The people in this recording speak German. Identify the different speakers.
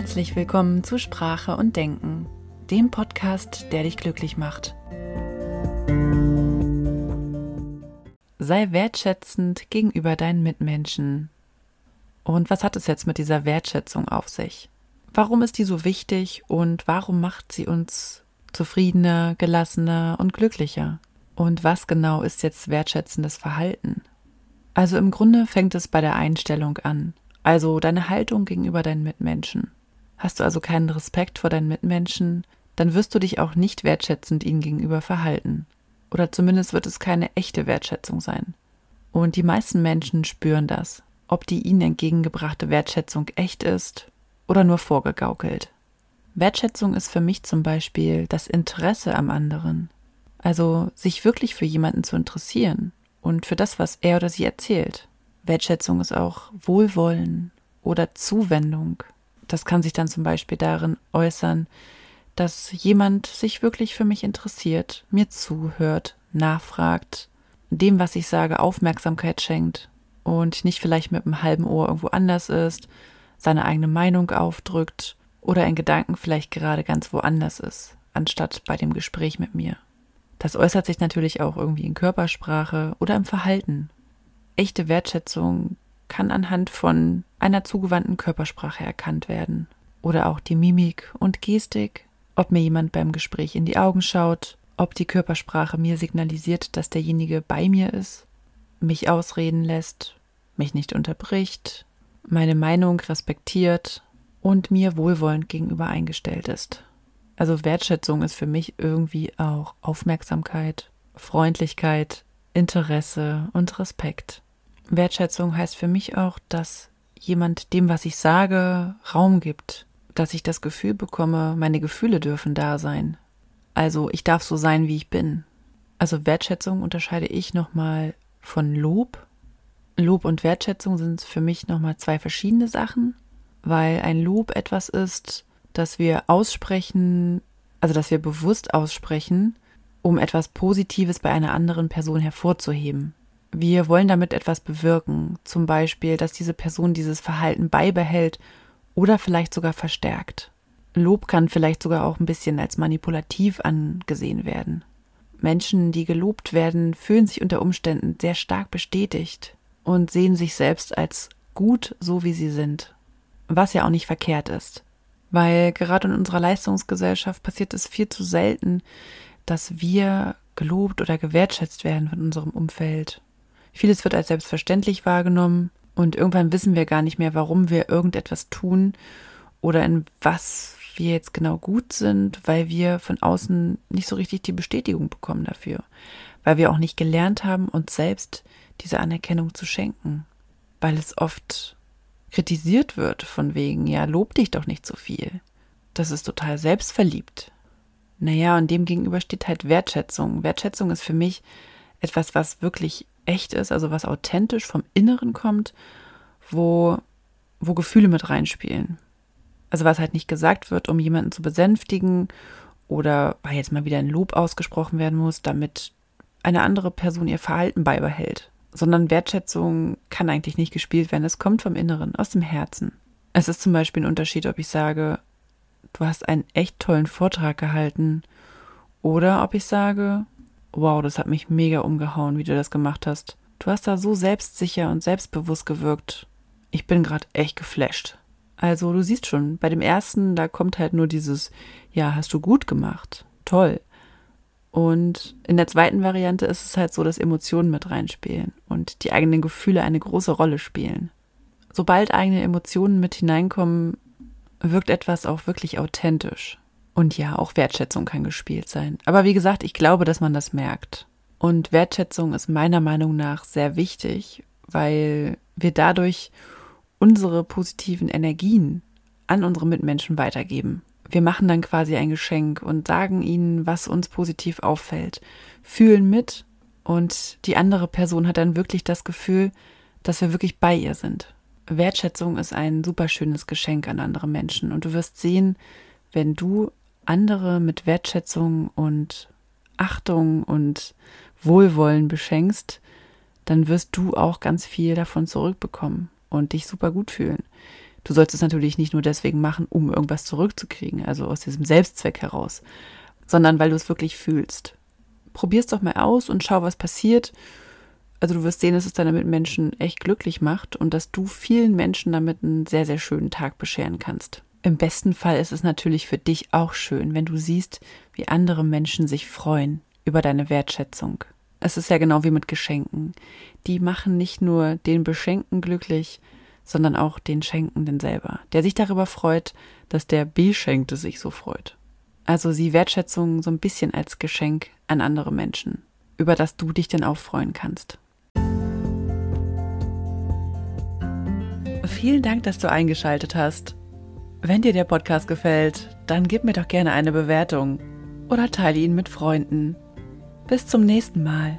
Speaker 1: Herzlich willkommen zu Sprache und Denken, dem Podcast, der dich glücklich macht. Sei wertschätzend gegenüber deinen Mitmenschen. Und was hat es jetzt mit dieser Wertschätzung auf sich? Warum ist die so wichtig und warum macht sie uns zufriedener, gelassener und glücklicher? Und was genau ist jetzt wertschätzendes Verhalten? Also im Grunde fängt es bei der Einstellung an, also deine Haltung gegenüber deinen Mitmenschen. Hast du also keinen Respekt vor deinen Mitmenschen, dann wirst du dich auch nicht wertschätzend ihnen gegenüber verhalten. Oder zumindest wird es keine echte Wertschätzung sein. Und die meisten Menschen spüren das, ob die ihnen entgegengebrachte Wertschätzung echt ist oder nur vorgegaukelt. Wertschätzung ist für mich zum Beispiel das Interesse am anderen. Also sich wirklich für jemanden zu interessieren und für das, was er oder sie erzählt. Wertschätzung ist auch Wohlwollen oder Zuwendung. Das kann sich dann zum Beispiel darin äußern, dass jemand sich wirklich für mich interessiert, mir zuhört, nachfragt, dem, was ich sage, Aufmerksamkeit schenkt und nicht vielleicht mit einem halben Ohr irgendwo anders ist, seine eigene Meinung aufdrückt oder in Gedanken vielleicht gerade ganz woanders ist, anstatt bei dem Gespräch mit mir. Das äußert sich natürlich auch irgendwie in Körpersprache oder im Verhalten. Echte Wertschätzung kann anhand von einer zugewandten Körpersprache erkannt werden. Oder auch die Mimik und Gestik, ob mir jemand beim Gespräch in die Augen schaut, ob die Körpersprache mir signalisiert, dass derjenige bei mir ist, mich ausreden lässt, mich nicht unterbricht, meine Meinung respektiert und mir wohlwollend gegenüber eingestellt ist. Also Wertschätzung ist für mich irgendwie auch Aufmerksamkeit, Freundlichkeit, Interesse und Respekt. Wertschätzung heißt für mich auch, dass jemand dem, was ich sage, Raum gibt, dass ich das Gefühl bekomme, meine Gefühle dürfen da sein. Also ich darf so sein, wie ich bin. Also Wertschätzung unterscheide ich nochmal von Lob. Lob und Wertschätzung sind für mich nochmal zwei verschiedene Sachen, weil ein Lob etwas ist, dass wir aussprechen, also dass wir bewusst aussprechen, um etwas Positives bei einer anderen Person hervorzuheben. Wir wollen damit etwas bewirken, zum Beispiel, dass diese Person dieses Verhalten beibehält oder vielleicht sogar verstärkt. Lob kann vielleicht sogar auch ein bisschen als manipulativ angesehen werden. Menschen, die gelobt werden, fühlen sich unter Umständen sehr stark bestätigt und sehen sich selbst als gut, so wie sie sind. Was ja auch nicht verkehrt ist weil gerade in unserer Leistungsgesellschaft passiert es viel zu selten, dass wir gelobt oder gewertschätzt werden von unserem Umfeld. Vieles wird als selbstverständlich wahrgenommen und irgendwann wissen wir gar nicht mehr, warum wir irgendetwas tun oder in was wir jetzt genau gut sind, weil wir von außen nicht so richtig die Bestätigung bekommen dafür, weil wir auch nicht gelernt haben, uns selbst diese Anerkennung zu schenken, weil es oft kritisiert wird, von wegen, ja, lob dich doch nicht so viel. Das ist total selbstverliebt. Naja, und dem gegenüber steht halt Wertschätzung. Wertschätzung ist für mich etwas, was wirklich echt ist, also was authentisch vom Inneren kommt, wo, wo Gefühle mit reinspielen. Also was halt nicht gesagt wird, um jemanden zu besänftigen oder weil jetzt mal wieder ein Lob ausgesprochen werden muss, damit eine andere Person ihr Verhalten beibehält sondern Wertschätzung kann eigentlich nicht gespielt werden. Es kommt vom Inneren, aus dem Herzen. Es ist zum Beispiel ein Unterschied, ob ich sage, du hast einen echt tollen Vortrag gehalten oder ob ich sage, wow, das hat mich mega umgehauen, wie du das gemacht hast. Du hast da so selbstsicher und selbstbewusst gewirkt. Ich bin gerade echt geflasht. Also du siehst schon, bei dem ersten, da kommt halt nur dieses, ja, hast du gut gemacht. Toll. Und in der zweiten Variante ist es halt so, dass Emotionen mit reinspielen und die eigenen Gefühle eine große Rolle spielen. Sobald eigene Emotionen mit hineinkommen, wirkt etwas auch wirklich authentisch. Und ja, auch Wertschätzung kann gespielt sein. Aber wie gesagt, ich glaube, dass man das merkt. Und Wertschätzung ist meiner Meinung nach sehr wichtig, weil wir dadurch unsere positiven Energien an unsere Mitmenschen weitergeben. Wir machen dann quasi ein Geschenk und sagen ihnen, was uns positiv auffällt, fühlen mit und die andere Person hat dann wirklich das Gefühl, dass wir wirklich bei ihr sind. Wertschätzung ist ein super schönes Geschenk an andere Menschen und du wirst sehen, wenn du andere mit Wertschätzung und Achtung und Wohlwollen beschenkst, dann wirst du auch ganz viel davon zurückbekommen und dich super gut fühlen. Du sollst es natürlich nicht nur deswegen machen, um irgendwas zurückzukriegen, also aus diesem Selbstzweck heraus, sondern weil du es wirklich fühlst. Probier es doch mal aus und schau, was passiert. Also du wirst sehen, dass es deine Mitmenschen echt glücklich macht und dass du vielen Menschen damit einen sehr, sehr schönen Tag bescheren kannst. Im besten Fall ist es natürlich für dich auch schön, wenn du siehst, wie andere Menschen sich freuen über deine Wertschätzung. Es ist ja genau wie mit Geschenken. Die machen nicht nur den Beschenken glücklich, sondern auch den Schenkenden selber, der sich darüber freut, dass der Beschenkte sich so freut. Also sieh Wertschätzung so ein bisschen als Geschenk an andere Menschen, über das du dich denn auch freuen kannst. Vielen Dank, dass du eingeschaltet hast. Wenn dir der Podcast gefällt, dann gib mir doch gerne eine Bewertung oder teile ihn mit Freunden. Bis zum nächsten Mal.